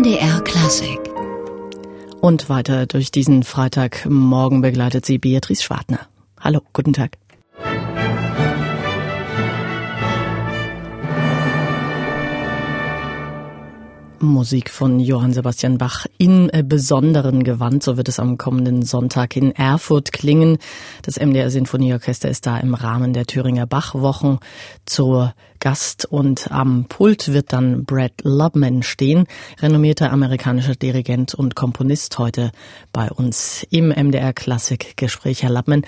MDR Klassik. Und weiter durch diesen Freitagmorgen begleitet sie Beatrice Schwartner. Hallo, guten Tag. Musik von Johann Sebastian Bach in äh, besonderen Gewand. So wird es am kommenden Sonntag in Erfurt klingen. Das MDR Sinfonieorchester ist da im Rahmen der Thüringer Bachwochen zur Gast und am Pult wird dann Brad Lubman stehen, renommierter amerikanischer Dirigent und Komponist heute bei uns im MDR Klassikgespräch. Herr Lubman,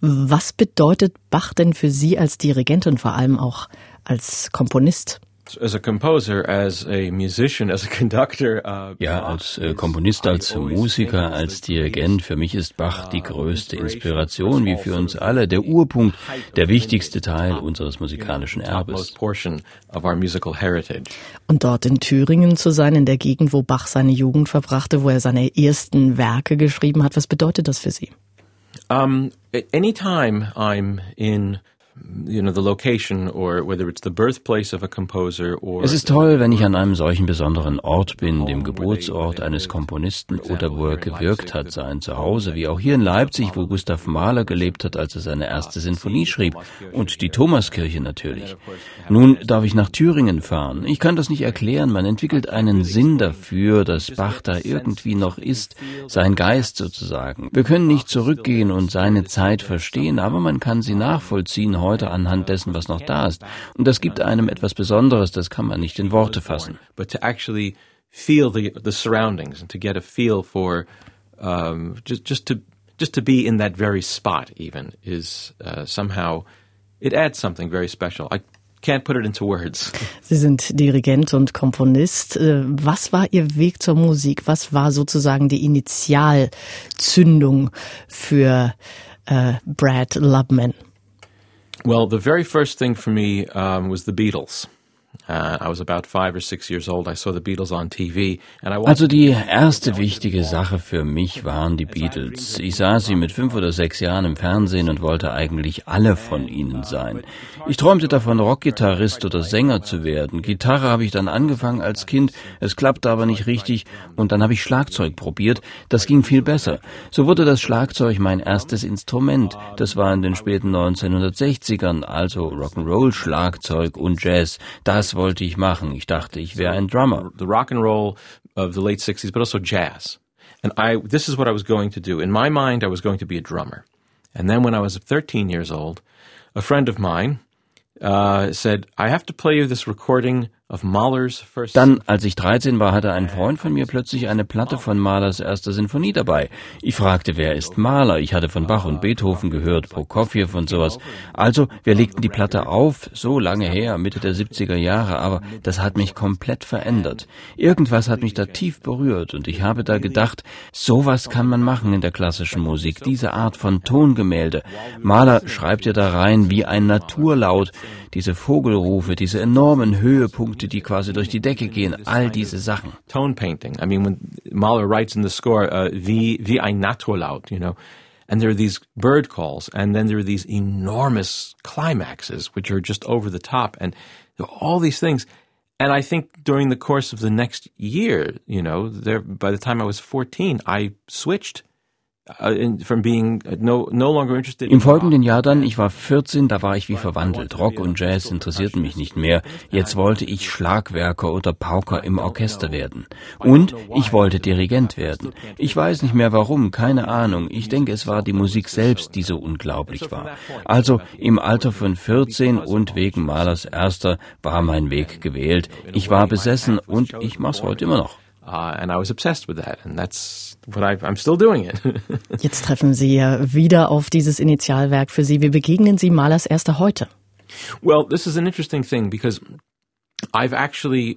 was bedeutet Bach denn für Sie als Dirigent und vor allem auch als Komponist? Ja, als äh, Komponist, als Musiker, als Dirigent, für mich ist Bach die größte Inspiration, wie für uns alle, der Urpunkt, der wichtigste Teil unseres musikalischen Erbes. Und dort in Thüringen zu sein, in der Gegend, wo Bach seine Jugend verbrachte, wo er seine ersten Werke geschrieben hat, was bedeutet das für Sie? Um, anytime I'm in es ist toll, wenn ich an einem solchen besonderen Ort bin, dem Geburtsort eines Komponisten oder wo er gewirkt hat, sein Zuhause, wie auch hier in Leipzig, wo Gustav Mahler gelebt hat, als er seine erste Sinfonie schrieb. Und die Thomaskirche natürlich. Nun darf ich nach Thüringen fahren. Ich kann das nicht erklären, man entwickelt einen Sinn dafür, dass Bach da irgendwie noch ist, sein Geist sozusagen. Wir können nicht zurückgehen und seine Zeit verstehen, aber man kann sie nachvollziehen heute anhand dessen, was noch da ist. Und das gibt einem etwas Besonderes, das kann man nicht in Worte fassen. But to actually feel the, the surroundings and to get a feel for um, just, just to just to be in that very spot even is uh, somehow it adds something very special. I can't put it into words. Sie sind Dirigent und Komponist. Äh, was war Ihr Weg zur Musik? Was war sozusagen die Initialzündung für äh, Brad Lubman? Well, the very first thing for me um, was the Beatles. Also die erste wichtige Sache für mich waren die Beatles. Ich sah sie mit fünf oder sechs Jahren im Fernsehen und wollte eigentlich alle von ihnen sein. Ich träumte davon, Rockgitarrist oder Sänger zu werden. Gitarre habe ich dann angefangen als Kind, es klappte aber nicht richtig und dann habe ich Schlagzeug probiert. Das ging viel besser. So wurde das Schlagzeug mein erstes Instrument. Das war in den späten 1960ern, also Rock'n'Roll, Schlagzeug und Jazz. Das wollte ich machen. Ich dachte, ich wäre ein Drummer. The rock and roll of the late 60s, but also jazz. And I, this is what I was going to do. In my mind, I was going to be a drummer. And then when I was 13 years old, a friend of mine uh, said, I have to play you this recording Dann, als ich 13 war, hatte ein Freund von mir plötzlich eine Platte von Mahlers erster Sinfonie dabei. Ich fragte, wer ist Mahler? Ich hatte von Bach und Beethoven gehört, Prokofjew und sowas. Also, wir legten die Platte auf, so lange her, Mitte der 70er Jahre, aber das hat mich komplett verändert. Irgendwas hat mich da tief berührt und ich habe da gedacht, sowas kann man machen in der klassischen Musik, diese Art von Tongemälde. Mahler schreibt ja da rein wie ein Naturlaut, diese Vogelrufe, diese enormen Höhepunkte, die quasi durch die Decke gehen, all diese Sachen. Tone painting. I mean, when Mahler writes in the score, uh, wie, wie ein Naturlaut, you know, and there are these bird calls, and then there are these enormous climaxes, which are just over the top, and all these things. And I think during the course of the next year, you know, there, by the time I was 14, I switched Im folgenden Jahr dann, ich war 14, da war ich wie verwandelt. Rock und Jazz interessierten mich nicht mehr. Jetzt wollte ich Schlagwerker oder Pauker im Orchester werden. Und ich wollte Dirigent werden. Ich weiß nicht mehr warum, keine Ahnung. Ich denke, es war die Musik selbst, die so unglaublich war. Also im Alter von 14 und wegen Malers Erster war mein Weg gewählt. Ich war besessen und ich mach's heute immer noch. Uh, and I was obsessed with that, and that's what I, I'm still doing it. Jetzt treffen Sie ja wieder auf dieses Initialwerk für Sie. Wie begegnen Sie Malers Erster heute? Well, this is an interesting thing because I've actually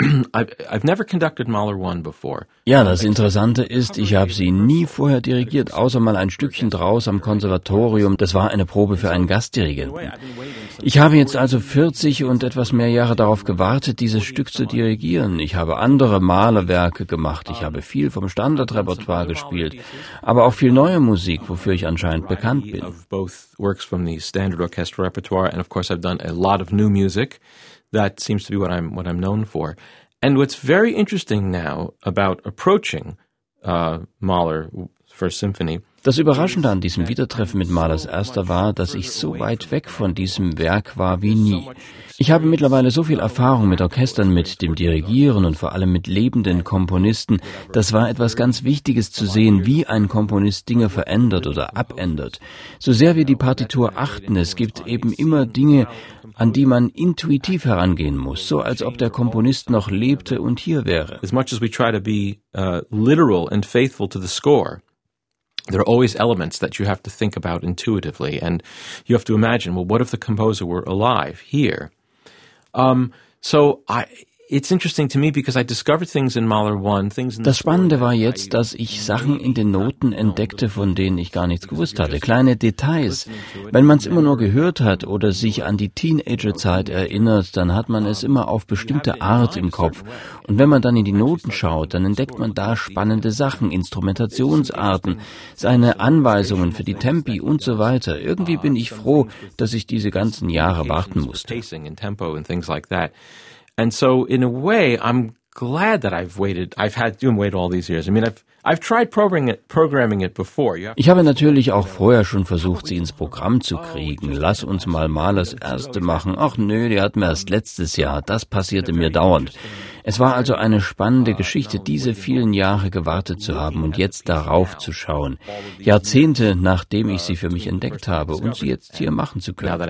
I've, never conducted Mahler one before. Ja, das Interessante ist, ich habe sie nie vorher dirigiert, außer mal ein Stückchen draus am Konservatorium. Das war eine Probe für einen Gastdirigenten. Ich habe jetzt also 40 und etwas mehr Jahre darauf gewartet, dieses Stück zu dirigieren. Ich habe andere Malerwerke gemacht. Ich habe viel vom Standardrepertoire gespielt, aber auch viel neue Musik, wofür ich anscheinend bekannt bin. That seems to be what I'm what I'm known for. And what's very interesting now about approaching uh, Mahler First Symphony das Überraschende an diesem Wiedertreffen mit Mahlers Erster war, dass ich so weit weg von diesem Werk war wie nie. Ich habe mittlerweile so viel Erfahrung mit Orchestern, mit dem Dirigieren und vor allem mit lebenden Komponisten. Das war etwas ganz Wichtiges zu sehen, wie ein Komponist Dinge verändert oder abändert. So sehr wir die Partitur achten, es gibt eben immer Dinge, an die man intuitiv herangehen muss, so als ob der Komponist noch lebte und hier wäre. As much as we try to be uh, literal and faithful to the score, there are always elements that you have to think about intuitively, and you have to imagine, well, what if the composer were alive here? Um, so I, Das Spannende war jetzt, dass ich Sachen in den Noten entdeckte, von denen ich gar nichts gewusst hatte. Kleine Details. Wenn man es immer nur gehört hat oder sich an die Teenagerzeit erinnert, dann hat man es immer auf bestimmte Art im Kopf. Und wenn man dann in die Noten schaut, dann entdeckt man da spannende Sachen, Instrumentationsarten, seine Anweisungen für die Tempi und so weiter. Irgendwie bin ich froh, dass ich diese ganzen Jahre warten musste. And so, in a way, I'm glad that I've waited. I've had to wait all these years. I mean, I've I've tried programming it, programming it before. Ich habe natürlich auch vorher schon versucht, sie ins Programm zu kriegen. Lass uns mal Malers erste machen. Ach nö, die hatten wir erst letztes Jahr. Das passierte mir dauernd. Es war also eine spannende Geschichte, diese vielen Jahre gewartet zu haben und jetzt darauf zu schauen. Jahrzehnte, nachdem ich sie für mich entdeckt habe und sie jetzt hier machen zu können.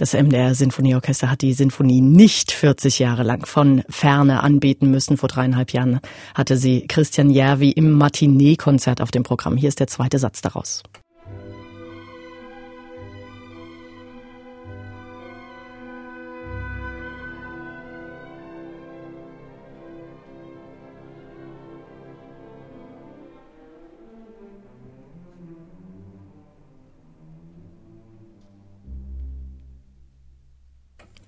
Das MDR Sinfonieorchester hat die Sinfonie nicht 40 Jahre lang von Ferne anbeten müssen. Vor dreieinhalb Jahren hatte sie Christian Järvi im Matinee-Konzert auf dem Programm. Hier ist der zweite Satz daraus.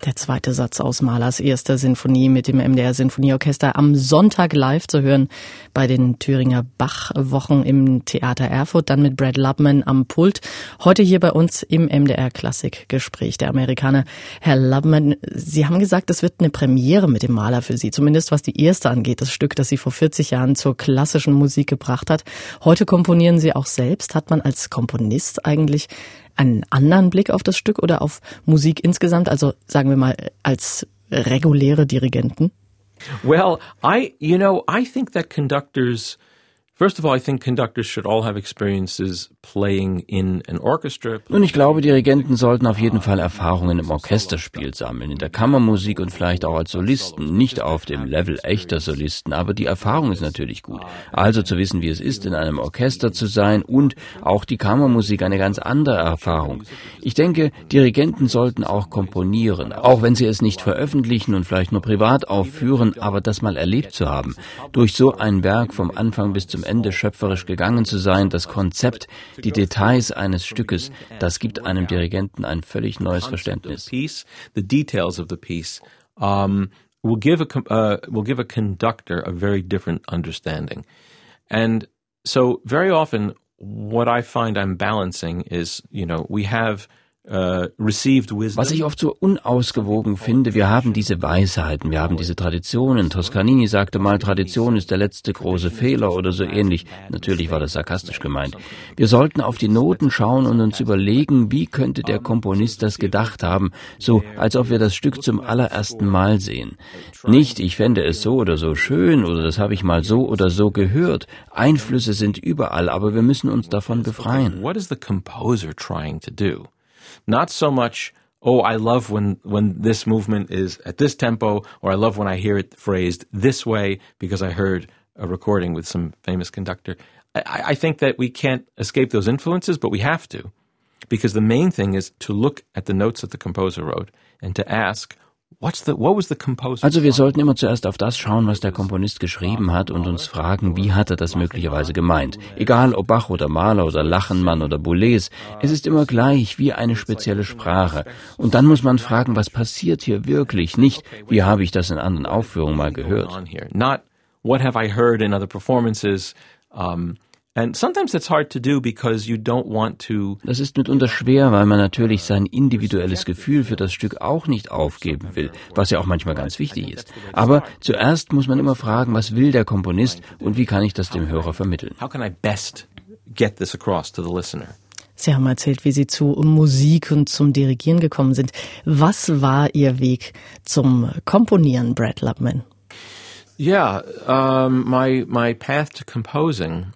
Der zweite Satz aus Mahlers erster Sinfonie mit dem MDR Sinfonieorchester am Sonntag live zu hören bei den Thüringer Bachwochen im Theater Erfurt, dann mit Brad Lubman am Pult. Heute hier bei uns im MDR Klassikgespräch der Amerikaner. Herr Lubman, Sie haben gesagt, es wird eine Premiere mit dem Maler für Sie, zumindest was die erste angeht, das Stück, das Sie vor 40 Jahren zur klassischen Musik gebracht hat. Heute komponieren Sie auch selbst. Hat man als Komponist eigentlich einen anderen Blick auf das Stück oder auf Musik insgesamt? Also sagen wir mal als reguläre Dirigenten? Well, I, you know, I think that conductors First of all, I think conductors should all have experiences playing in an orchestra. Nun, ich glaube, Dirigenten sollten auf jeden Fall Erfahrungen im Orchesterspiel sammeln, in der Kammermusik und vielleicht auch als Solisten, nicht auf dem Level echter Solisten, aber die Erfahrung ist natürlich gut. Also zu wissen, wie es ist, in einem Orchester zu sein und auch die Kammermusik eine ganz andere Erfahrung. Ich denke, Dirigenten sollten auch komponieren, auch wenn sie es nicht veröffentlichen und vielleicht nur privat aufführen, aber das mal erlebt zu haben. Durch so ein Werk vom Anfang bis zum Ende schöpferisch gegangen zu sein, das Konzept, die Details eines Stückes, das gibt einem Dirigenten ein völlig neues Verständnis. Will give a uh, will give a conductor a very different understanding, and so very often what I find I'm balancing is, you know, we have Was ich oft so unausgewogen finde, wir haben diese Weisheiten, wir haben diese Traditionen. Toscanini sagte mal, Tradition ist der letzte große Fehler oder so ähnlich. Natürlich war das sarkastisch gemeint. Wir sollten auf die Noten schauen und uns überlegen, wie könnte der Komponist das gedacht haben, so als ob wir das Stück zum allerersten Mal sehen. Nicht, ich fände es so oder so schön oder das habe ich mal so oder so gehört. Einflüsse sind überall, aber wir müssen uns davon befreien. What is the composer trying to do? Not so much, oh, I love when, when this movement is at this tempo, or I love when I hear it phrased this way because I heard a recording with some famous conductor. I, I think that we can't escape those influences, but we have to. Because the main thing is to look at the notes that the composer wrote and to ask, Also wir sollten immer zuerst auf das schauen, was der Komponist geschrieben hat und uns fragen, wie hat er das möglicherweise gemeint. Egal ob Bach oder Mahler oder Lachenmann oder Boulez, es ist immer gleich wie eine spezielle Sprache. Und dann muss man fragen, was passiert hier wirklich, nicht wie habe ich das in anderen Aufführungen mal gehört. Not what have I heard in other performances, um, Das ist mitunter schwer, weil man natürlich sein individuelles Gefühl für das Stück auch nicht aufgeben will, was ja auch manchmal ganz wichtig ist. Aber zuerst muss man immer fragen, was will der Komponist und wie kann ich das dem Hörer vermitteln? How can I best get this across to the listener? Sie haben erzählt, wie Sie zu Musik und zum Dirigieren gekommen sind. Was war Ihr Weg zum Komponieren, Brad Lubman? Yeah, um, my my path to composing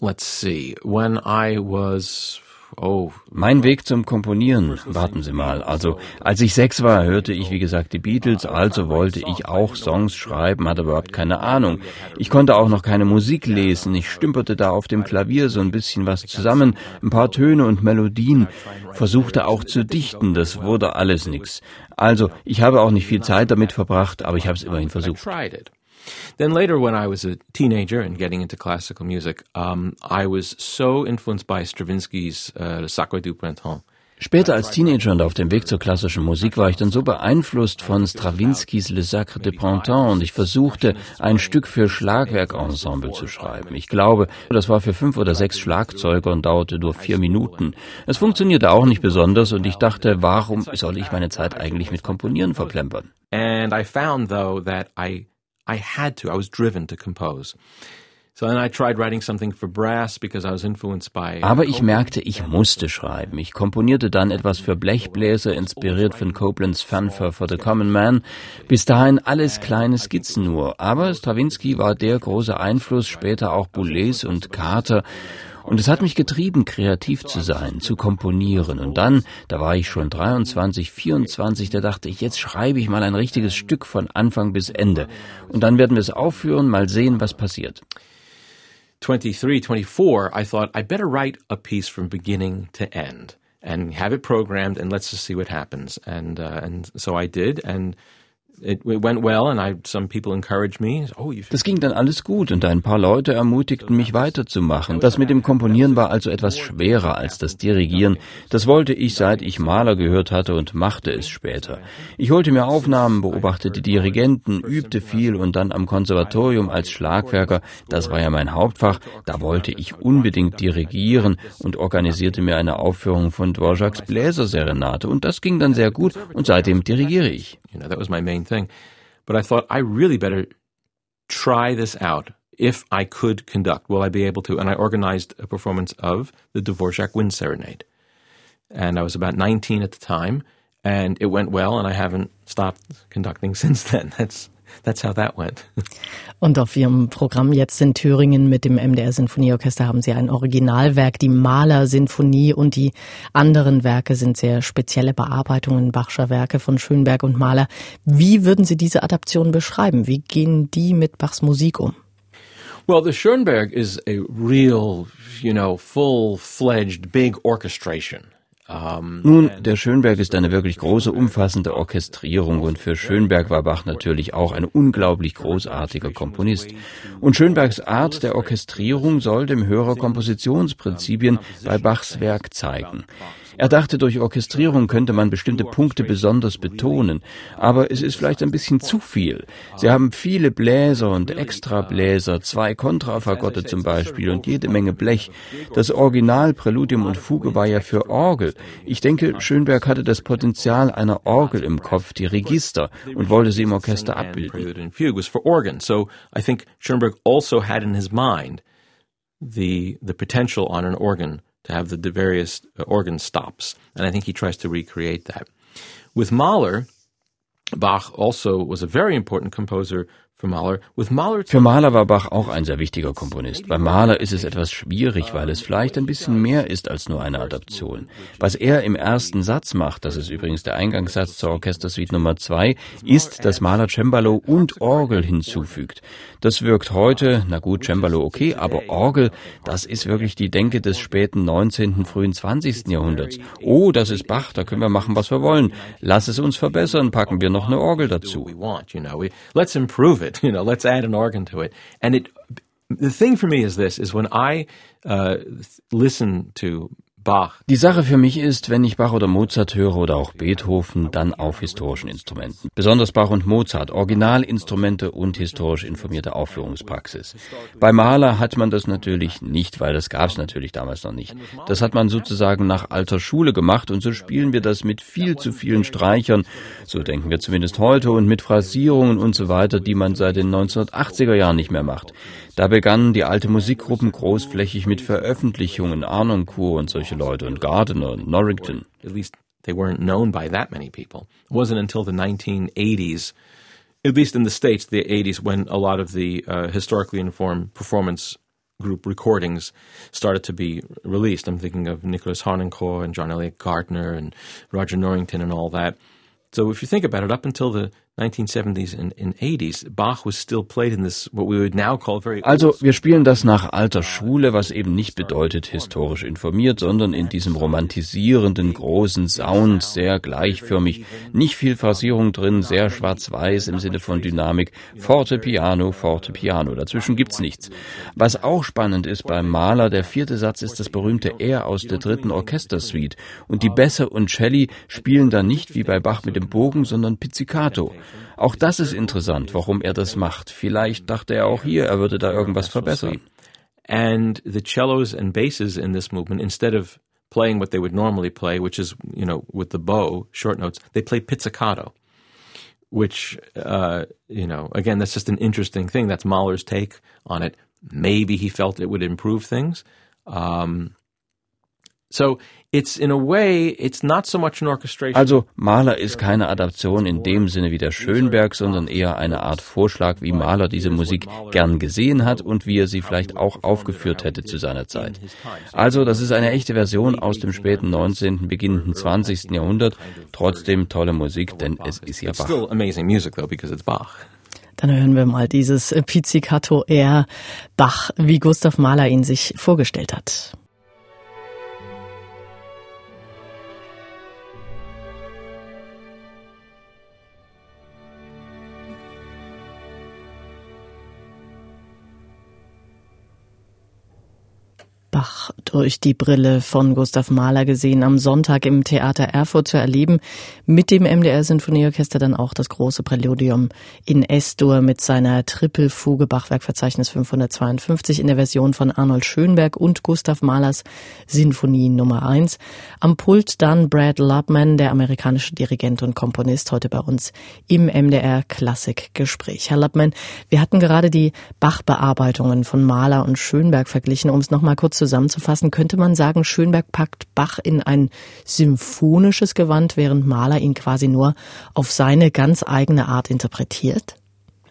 let's see, when I was Oh, mein Weg zum Komponieren, warten Sie mal. Also, als ich sechs war, hörte ich, wie gesagt, die Beatles, also wollte ich auch Songs schreiben, hatte überhaupt keine Ahnung. Ich konnte auch noch keine Musik lesen. Ich stümperte da auf dem Klavier so ein bisschen was zusammen, ein paar Töne und Melodien, versuchte auch zu dichten, das wurde alles nix. Also, ich habe auch nicht viel Zeit damit verbracht, aber ich habe es immerhin versucht. Then later, when I was a teenager and getting into classical music, um, I was so influenced by Stravinsky's uh, Sacre du Printemps. Später als Teenager und auf dem Weg zur klassischen Musik war ich dann so beeinflusst von Strawinskys Le Sacre de Printemps und ich versuchte, ein Stück für Schlagwerkensemble zu schreiben. Ich glaube, das war für fünf oder sechs Schlagzeuger und dauerte nur vier Minuten. Es funktionierte auch nicht besonders und ich dachte, warum soll ich meine Zeit eigentlich mit Komponieren verplempern? And I found though that I I had to. I was driven to compose. Aber ich merkte, ich musste schreiben. Ich komponierte dann etwas für Blechbläser, inspiriert von Coplands Fanfare for the Common Man. Bis dahin alles kleine Skizzen nur. Aber Stravinsky war der große Einfluss, später auch Boulez und Carter. Und es hat mich getrieben, kreativ zu sein, zu komponieren. Und dann, da war ich schon 23, 24, da dachte ich, jetzt schreibe ich mal ein richtiges Stück von Anfang bis Ende. Und dann werden wir es aufführen, mal sehen, was passiert. 23, 24, I thought I better write a piece from beginning to end and have it programmed and let's just see what happens. And uh, and so I did and It went well and I, some people encouraged me. Oh, das ging dann alles gut und ein paar Leute ermutigten mich weiterzumachen. Das mit dem Komponieren war also etwas schwerer als das Dirigieren. Das wollte ich, seit ich Maler gehört hatte und machte es später. Ich holte mir Aufnahmen, beobachtete Dirigenten, übte viel und dann am Konservatorium als Schlagwerker, das war ja mein Hauptfach, da wollte ich unbedingt dirigieren und organisierte mir eine Aufführung von Dvorak's Bläserserenate und das ging dann sehr gut und seitdem dirigiere ich. You know, that was my main thing. But I thought I really better try this out. If I could conduct, will I be able to? And I organized a performance of the Dvorak Wind Serenade. And I was about 19 at the time, and it went well, and I haven't stopped conducting since then. That's that's how that went. Und auf Ihrem Programm jetzt in Thüringen mit dem MDR Sinfonieorchester haben Sie ein Originalwerk, die Maler-Sinfonie und die anderen Werke sind sehr spezielle Bearbeitungen Bachscher Werke von Schönberg und Mahler. Wie würden Sie diese Adaption beschreiben? Wie gehen die mit Bachs Musik um? Well, the Schönberg is a real, you know, full-fledged big orchestration. Nun, der Schönberg ist eine wirklich große, umfassende Orchestrierung und für Schönberg war Bach natürlich auch ein unglaublich großartiger Komponist. Und Schönbergs Art der Orchestrierung soll dem Hörer Kompositionsprinzipien bei Bachs Werk zeigen. Er dachte, durch Orchestrierung könnte man bestimmte Punkte besonders betonen, aber es ist vielleicht ein bisschen zu viel. Sie haben viele Bläser und Extrabläser, zwei Kontrafagotte zum Beispiel und jede Menge Blech. Das Original Präludium und Fuge war ja für Orgel. Ich denke, Schönberg hatte das Potenzial einer Orgel im Kopf, die Register, und wollte sie im Orchester abbilden. Schoenberg also had in his mind the the potential on an organ to have the, the various uh, organ stops. And I think he tries to recreate that. With Mahler, Bach also was a very important composer Für Mahler war Bach auch ein sehr wichtiger Komponist. Bei Mahler ist es etwas schwierig, weil es vielleicht ein bisschen mehr ist als nur eine Adaption. Was er im ersten Satz macht, das ist übrigens der Eingangssatz zur Orchestersuite Nummer zwei, ist, dass Mahler Cembalo und Orgel hinzufügt. Das wirkt heute, na gut, Cembalo okay, aber Orgel, das ist wirklich die Denke des späten 19., frühen 20. Jahrhunderts. Oh, das ist Bach, da können wir machen, was wir wollen. Lass es uns verbessern, packen wir noch eine Orgel dazu. Let's improve it it. You know, let's add an organ to it. And it, the thing for me is this: is when I uh, listen to Bach. Die Sache für mich ist, wenn ich Bach oder Mozart höre oder auch Beethoven, dann auf historischen Instrumenten. Besonders Bach und Mozart, Originalinstrumente und historisch informierte Aufführungspraxis. Bei Mahler hat man das natürlich nicht, weil das gab es natürlich damals noch nicht. Das hat man sozusagen nach alter Schule gemacht und so spielen wir das mit viel zu vielen Streichern, so denken wir zumindest heute, und mit Phrasierungen und so weiter, die man seit den 1980er Jahren nicht mehr macht. Da begannen die alte Musikgruppen großflächig mit Veröffentlichungen, Arnoncourt und solche Leute und Gardiner und Norrington. At least they weren't known by that many people. It wasn't until the 1980s, at least in the States, the 80s, when a lot of the uh, historically informed performance group recordings started to be released. I'm thinking of Nicholas Harnoncourt and John Elliott Gardner and Roger Norrington and all that. So if you think about it, up until the 1970s and, and 80s, Bach was still played in this what we would now call very Also, wir spielen das nach alter Schule, was eben nicht bedeutet historisch informiert, sondern in diesem romantisierenden großen Sound, sehr gleichförmig, nicht viel Phrasierung drin, sehr schwarz-weiß im Sinne von Dynamik, forte Piano, forte Piano, dazwischen gibt's nichts. Was auch spannend ist beim Maler, der vierte Satz ist das berühmte Er aus der dritten Orchestersuite und die Bässe und Celli spielen da nicht wie bei Bach mit dem Bogen, sondern Pizzicato. Auch das ist interessant, warum er das macht. Vielleicht dachte er auch hier, er würde da irgendwas verbessern. And the cellos and basses in this movement, instead of playing what they would normally play, which is, you know, with the bow, short notes, they play pizzicato, which, uh, you know, again, that's just an interesting thing. That's Mahler's take on it. Maybe he felt it would improve things. Um, so Also Mahler ist keine Adaption in dem Sinne wie der Schönberg, sondern eher eine Art Vorschlag, wie Mahler diese Musik gern gesehen hat und wie er sie vielleicht auch aufgeführt hätte zu seiner Zeit. Also das ist eine echte Version aus dem späten 19., beginnenden 20. Jahrhundert. Trotzdem tolle Musik, denn es ist ja Bach. Dann hören wir mal dieses Pizzicato eher Bach, wie Gustav Mahler ihn sich vorgestellt hat. Bach durch die Brille von Gustav Mahler gesehen, am Sonntag im Theater Erfurt zu erleben, mit dem MDR Sinfonieorchester dann auch das große Präludium in S-Dur mit seiner Trippelfuge Bachwerkverzeichnis 552 in der Version von Arnold Schönberg und Gustav Mahlers Sinfonie Nummer 1. Am Pult dann Brad Lubman, der amerikanische Dirigent und Komponist, heute bei uns im MDR Klassikgespräch. Herr Lubman, wir hatten gerade die Bach-Bearbeitungen von Mahler und Schönberg verglichen, um es nochmal kurz zusammenzufassen, könnte man sagen, Schönberg packt Bach in ein symphonisches Gewand, während Mahler ihn quasi nur auf seine ganz eigene Art interpretiert?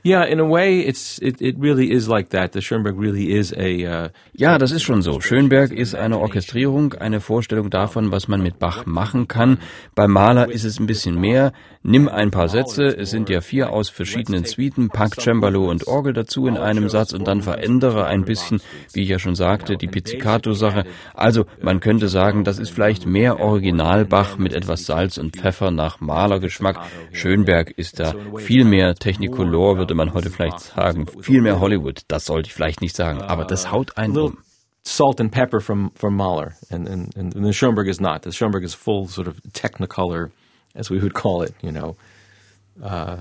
Ja, in a way, it's it, it really is like that. The Schönberg really is a. Uh, ja, das ist schon so. Schönberg ist eine Orchestrierung, eine Vorstellung davon, was man mit Bach machen kann. Bei Mahler ist es ein bisschen mehr. Nimm ein paar Sätze, es sind ja vier aus verschiedenen Suiten, pack Cembalo und Orgel dazu in einem Satz und dann verändere ein bisschen, wie ich ja schon sagte, die Pizzicato-Sache. Also man könnte sagen, das ist vielleicht mehr Originalbach mit etwas Salz und Pfeffer nach Malergeschmack. Schönberg ist da viel mehr Technicolor, würde man heute vielleicht sagen, viel mehr Hollywood. Das sollte ich vielleicht nicht sagen, aber das haut einen um. Salt and pepper from from Mahler, and, and and the Schoenberg is not. The Schoenberg is full sort of Technicolor as we would call it, you know. Uh,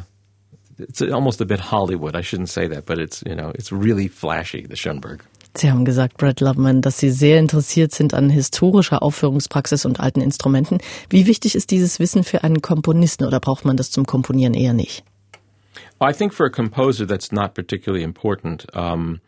it's almost a bit Hollywood. I shouldn't say that, but it's, you know, it's really flashy, the Schoenberg. Sie haben gesagt, Brad Loveman, dass Sie sehr interessiert sind an historischer Aufführungspraxis und alten Instrumenten. Wie wichtig ist dieses Wissen für einen Komponisten oder braucht man das zum Komponieren eher nicht? I think for a composer that's not particularly important. Um,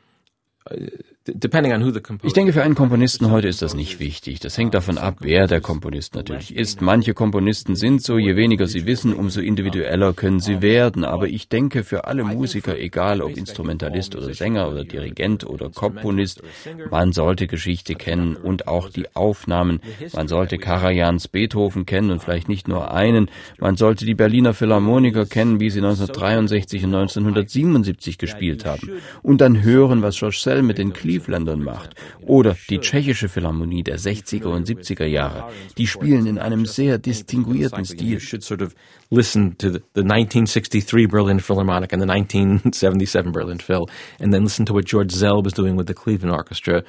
ich denke, für einen Komponisten heute ist das nicht wichtig. Das hängt davon ab, wer der Komponist natürlich ist. Manche Komponisten sind so, je weniger sie wissen, umso individueller können sie werden. Aber ich denke, für alle Musiker, egal ob Instrumentalist oder Sänger oder Dirigent oder Komponist, man sollte Geschichte kennen und auch die Aufnahmen. Man sollte Karajans Beethoven kennen und vielleicht nicht nur einen. Man sollte die Berliner Philharmoniker kennen, wie sie 1963 und 1977 gespielt haben. Und dann hören, was George Sell mit den Clevelandern macht. Oder die tschechische Philharmonie der 60er und 70er Jahre. Die spielen in einem sehr distinguierten Stil. Listen to the, the 1963 Berlin Philharmonic and the 1977 Berlin Phil, and then listen to what George Zell was doing with the Cleveland Orchestra.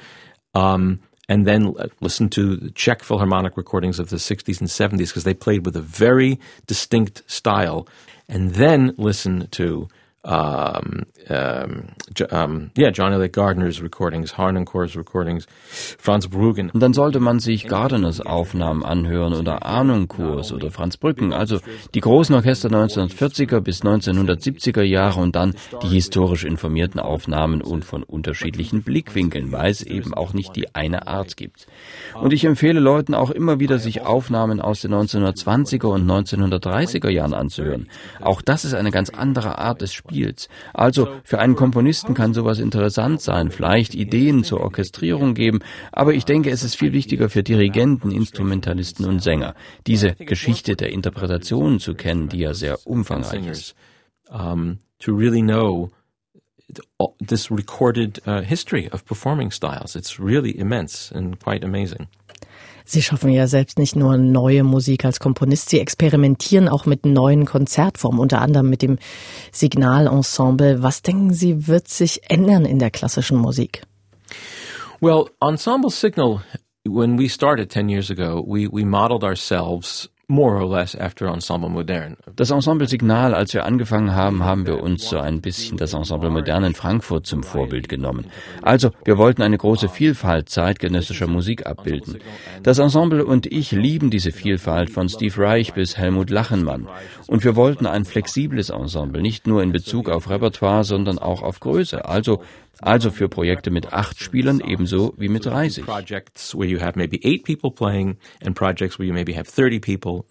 Um, and then listen to the Czech Philharmonic recordings of the 60s and 70s because they played with a very distinct style, and then listen to um, um, um, yeah, John Elliott Gardner's recordings, Harnoncourt's recordings, Franz Bruggen. Und dann sollte man sich Gardners Aufnahmen anhören oder Arnoncourts oder Franz Brücken, also die großen Orchester 1940er bis 1970er Jahre und dann die historisch informierten Aufnahmen und von unterschiedlichen Blickwinkeln, weil es eben auch nicht die eine Art gibt. Und ich empfehle Leuten auch immer wieder, sich Aufnahmen aus den 1920er und 1930er Jahren anzuhören. Auch das ist eine ganz andere Art des Spiels spielt. Also für einen Komponisten kann sowas interessant sein, vielleicht Ideen zur Orchestrierung geben, aber ich denke, es ist viel wichtiger für Dirigenten, Instrumentalisten und Sänger, diese Geschichte der Interpretation zu kennen, die ja sehr umfangreich ist. Um, to really know this recorded uh, history of performing styles. It's really immense and quite amazing. Sie schaffen ja selbst nicht nur neue Musik als Komponist, Sie experimentieren auch mit neuen Konzertformen, unter anderem mit dem Signalensemble. Was denken Sie, wird sich ändern in der klassischen Musik? Well, Ensemble Signal, when we started 10 years ago, we, we modeled ourselves more or less after Ensemble Modern. Das Ensemble Signal, als wir angefangen haben, haben wir uns so ein bisschen das Ensemble Modern in Frankfurt zum Vorbild genommen. Also, wir wollten eine große Vielfalt zeitgenössischer Musik abbilden. Das Ensemble und ich lieben diese Vielfalt von Steve Reich bis Helmut Lachenmann. Und wir wollten ein flexibles Ensemble, nicht nur in Bezug auf Repertoire, sondern auch auf Größe. Also also für Projekte mit acht Spielern ebenso wie mit 30. Projects where you have maybe eight people playing and projects where you maybe have 30 people.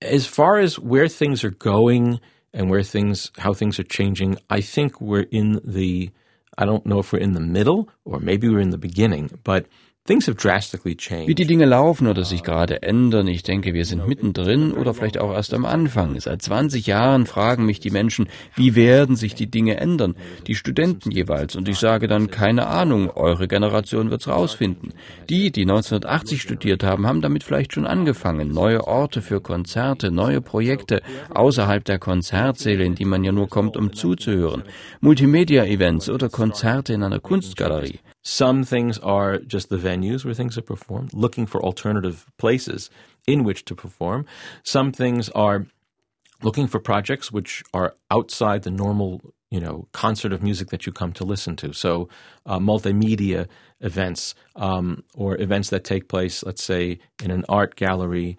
As far as where things are going and where things, how things are changing, I think we're in the, I don't know if we're in the middle or maybe we're in the beginning, but Wie die Dinge laufen oder sich gerade ändern, ich denke, wir sind mittendrin oder vielleicht auch erst am Anfang. Seit 20 Jahren fragen mich die Menschen, wie werden sich die Dinge ändern? Die Studenten jeweils. Und ich sage dann, keine Ahnung, eure Generation wird's rausfinden. Die, die 1980 studiert haben, haben damit vielleicht schon angefangen. Neue Orte für Konzerte, neue Projekte außerhalb der Konzertsäle, in die man ja nur kommt, um zuzuhören. Multimedia-Events oder Konzerte in einer Kunstgalerie. Some things are just the venues where things are performed, looking for alternative places in which to perform. Some things are looking for projects which are outside the normal, you know, concert of music that you come to listen to. So, uh, multimedia events um, or events that take place, let's say, in an art gallery,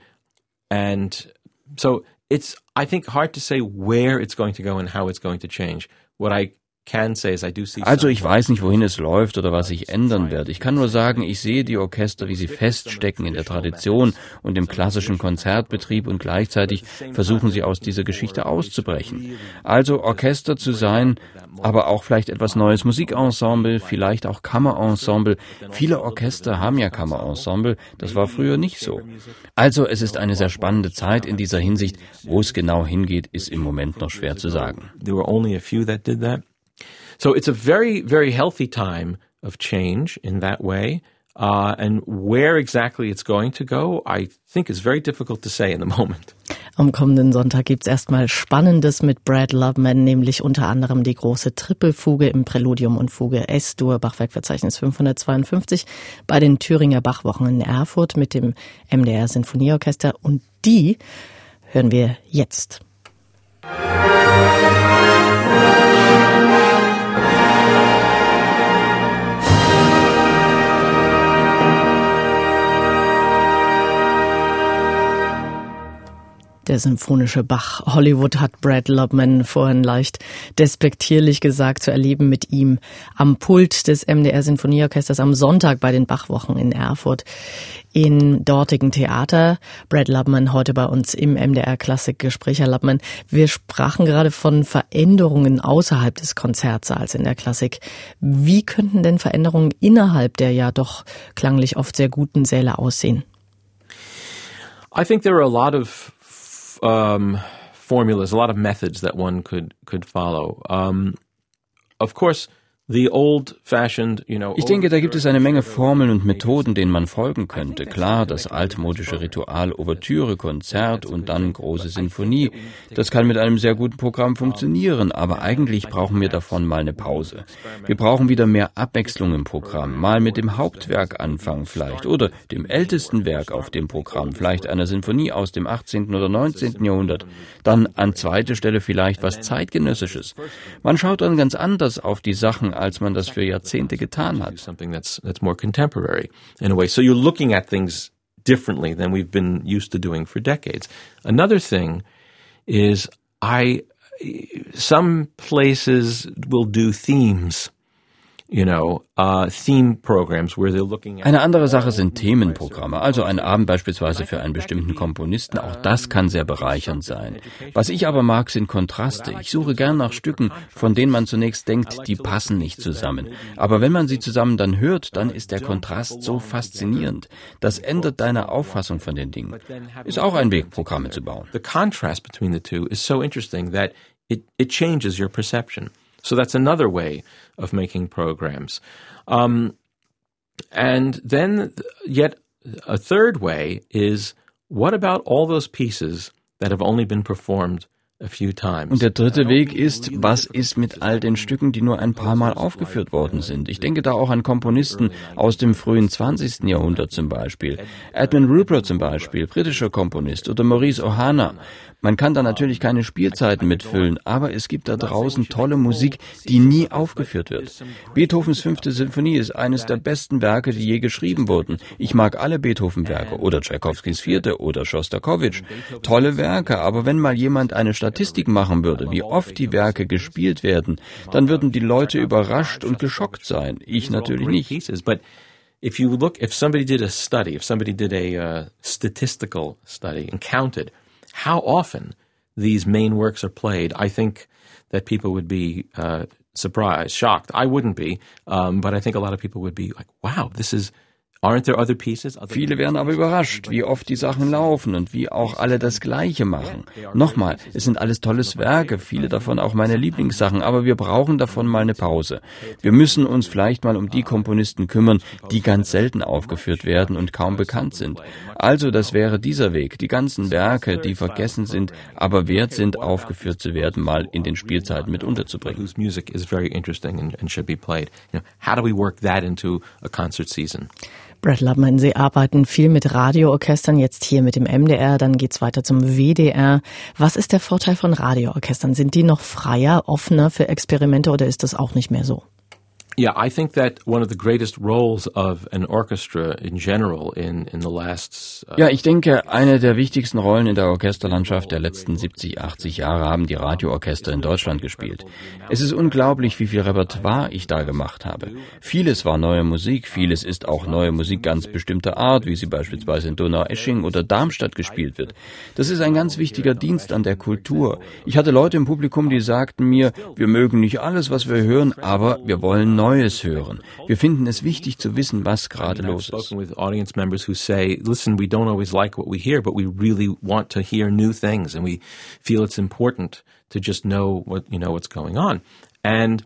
and so it's I think hard to say where it's going to go and how it's going to change. What I Also ich weiß nicht, wohin es läuft oder was sich ändern wird. Ich kann nur sagen, ich sehe die Orchester, wie sie feststecken in der Tradition und im klassischen Konzertbetrieb und gleichzeitig versuchen sie aus dieser Geschichte auszubrechen. Also Orchester zu sein, aber auch vielleicht etwas neues Musikensemble, vielleicht auch Kammerensemble. Viele Orchester haben ja Kammerensemble, das war früher nicht so. Also es ist eine sehr spannende Zeit in dieser Hinsicht. Wo es genau hingeht, ist im Moment noch schwer zu sagen. So it's a very, very healthy time of change in that way. Uh, and where exactly it's going to go, I think is very difficult to say in the moment. Am kommenden Sonntag gibt's erstmal Spannendes mit Brad Loveman, nämlich unter anderem die große Trippelfuge im Präludium und Fuge S-Dur Bachwerkverzeichnis 552 bei den Thüringer Bachwochen in Erfurt mit dem MDR Sinfonieorchester und die hören wir jetzt. Der symphonische Bach. Hollywood hat Brad Lubman vorhin leicht despektierlich gesagt, zu erleben mit ihm am Pult des MDR Sinfonieorchesters am Sonntag bei den Bachwochen in Erfurt in dortigen Theater. Brad Lubman heute bei uns im MDR Klassikgespräch. Herr Lubman, wir sprachen gerade von Veränderungen außerhalb des Konzertsaals in der Klassik. Wie könnten denn Veränderungen innerhalb der ja doch klanglich oft sehr guten Säle aussehen? I think there are a lot of um, formulas, a lot of methods that one could could follow. Um, of course, Ich denke, da gibt es eine Menge Formeln und Methoden, denen man folgen könnte. Klar, das altmodische Ritual Ouvertüre, Konzert und dann große Sinfonie. Das kann mit einem sehr guten Programm funktionieren, aber eigentlich brauchen wir davon mal eine Pause. Wir brauchen wieder mehr Abwechslung im Programm. Mal mit dem Hauptwerk anfangen vielleicht oder dem ältesten Werk auf dem Programm, vielleicht einer Sinfonie aus dem 18. oder 19. Jahrhundert. Dann an zweiter Stelle vielleicht was zeitgenössisches. Man schaut dann ganz anders auf die Sachen als man das für Jahrzehnte getan hat. Something that's that's more contemporary in a way. So you're looking at things differently than we've been used to doing for decades. Another thing is I some places will do themes Eine andere Sache sind Themenprogramme, also ein Abend beispielsweise für einen bestimmten Komponisten, auch das kann sehr bereichernd sein. Was ich aber mag, sind Kontraste. Ich suche gern nach Stücken, von denen man zunächst denkt, die passen nicht zusammen. Aber wenn man sie zusammen dann hört, dann ist der Kontrast so faszinierend. Das ändert deine Auffassung von den Dingen. Ist auch ein Weg, Programme zu bauen. The contrast between the two is so interesting that it, it changes your perception. So that's another way of making programs. Um, and then, yet a third way is what about all those pieces that have only been performed Und der dritte Weg ist, was ist mit all den Stücken, die nur ein paar Mal aufgeführt worden sind? Ich denke da auch an Komponisten aus dem frühen 20. Jahrhundert zum Beispiel. Edmund Rupert zum Beispiel, britischer Komponist, oder Maurice Ohana. Man kann da natürlich keine Spielzeiten mitfüllen, aber es gibt da draußen tolle Musik, die nie aufgeführt wird. Beethovens fünfte Sinfonie ist eines der besten Werke, die je geschrieben wurden. Ich mag alle Beethoven-Werke oder Tchaikovskis vierte oder Schostakowitsch. Tolle Werke, aber wenn mal jemand eine Statistik machen würde, wie oft die Werke gespielt werden, dann würden die Leute überrascht und geschockt sein. Ich natürlich nicht. if you look, if somebody did a study, if somebody did a uh, statistical study and counted how often these main works are played, I think that people would be uh, surprised, shocked. I wouldn't be, um, but I think a lot of people would be like, wow, this is Viele werden aber überrascht, wie oft die Sachen laufen und wie auch alle das Gleiche machen. Nochmal, es sind alles tolles Werke, viele davon auch meine Lieblingssachen, aber wir brauchen davon mal eine Pause. Wir müssen uns vielleicht mal um die Komponisten kümmern, die ganz selten aufgeführt werden und kaum bekannt sind. Also das wäre dieser Weg, die ganzen Werke, die vergessen sind, aber wert sind, aufgeführt zu werden, mal in den Spielzeiten mit unterzubringen. How do we work that into a concert season? Brad Lubman, Sie arbeiten viel mit Radioorchestern, jetzt hier mit dem MDR, dann geht's weiter zum WDR. Was ist der Vorteil von Radioorchestern? Sind die noch freier, offener für Experimente oder ist das auch nicht mehr so? Yeah, I think that one of the greatest roles of an orchestra in general in, in the last. Uh, ja, ich denke, eine der wichtigsten Rollen in der Orchesterlandschaft der letzten 70, 80 Jahre haben die Radioorchester in Deutschland gespielt. Es ist unglaublich, wie viel Repertoire ich da gemacht habe. Vieles war neue Musik, vieles ist auch neue Musik ganz bestimmter Art, wie sie beispielsweise in Donaueschingen oder Darmstadt gespielt wird. Das ist ein ganz wichtiger Dienst an der Kultur. Ich hatte Leute im Publikum, die sagten mir, wir mögen nicht alles, was wir hören, aber wir wollen neu Neues hören. Wir finden es wichtig zu wissen, was gerade los ist. to just know what, you know, what's going on. And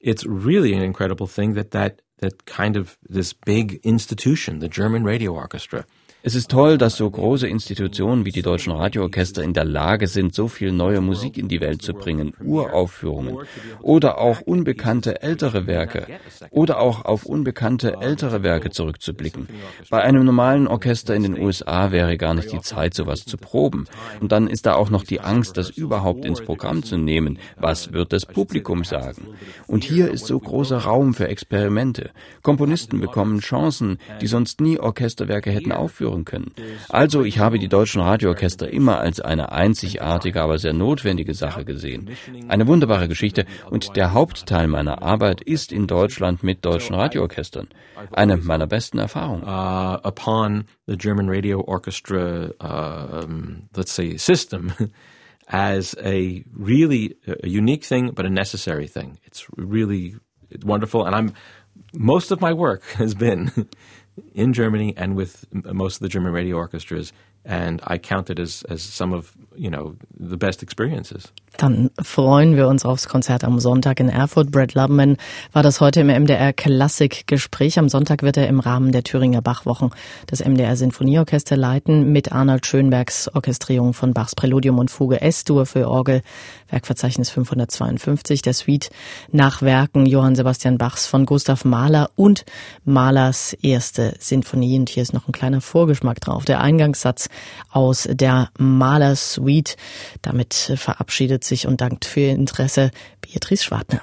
it's really an incredible thing that that, that kind of this big institution, the German Radio Orchestra, Es ist toll, dass so große Institutionen wie die deutschen Radioorchester in der Lage sind, so viel neue Musik in die Welt zu bringen, Uraufführungen oder auch unbekannte ältere Werke oder auch auf unbekannte ältere Werke zurückzublicken. Bei einem normalen Orchester in den USA wäre gar nicht die Zeit, sowas zu proben. Und dann ist da auch noch die Angst, das überhaupt ins Programm zu nehmen. Was wird das Publikum sagen? Und hier ist so großer Raum für Experimente. Komponisten bekommen Chancen, die sonst nie Orchesterwerke hätten aufführen hören können. Also ich habe die deutschen Radioorchester immer als eine einzigartige, aber sehr notwendige Sache gesehen. Eine wunderbare Geschichte und der Hauptteil meiner Arbeit ist in Deutschland mit deutschen Radioorchestern. Eine meiner besten Erfahrungen. Uh, upon the German Radio Orchestra, uh, um, let's say, system. as a really a unique thing, but a necessary thing. It's really wonderful, and I'm most of my work has been in Germany and with most of the German radio orchestras, and I count it as, as some of you know the best experiences. Dann freuen wir uns aufs Konzert am Sonntag in Erfurt. Brad Lubman war das heute im MDR Klassikgespräch. Am Sonntag wird er im Rahmen der Thüringer Bachwochen das MDR Sinfonieorchester leiten mit Arnold Schönbergs Orchestrierung von Bachs Präludium und Fuge S-Dur für Orgel, Werkverzeichnis 552, der Suite nach Werken Johann Sebastian Bachs von Gustav Mahler und Mahlers erste Sinfonie. Und hier ist noch ein kleiner Vorgeschmack drauf. Der Eingangssatz aus der Mahler Suite. Damit verabschiedet sich und dankt für Ihr Interesse Beatrice Schwartner.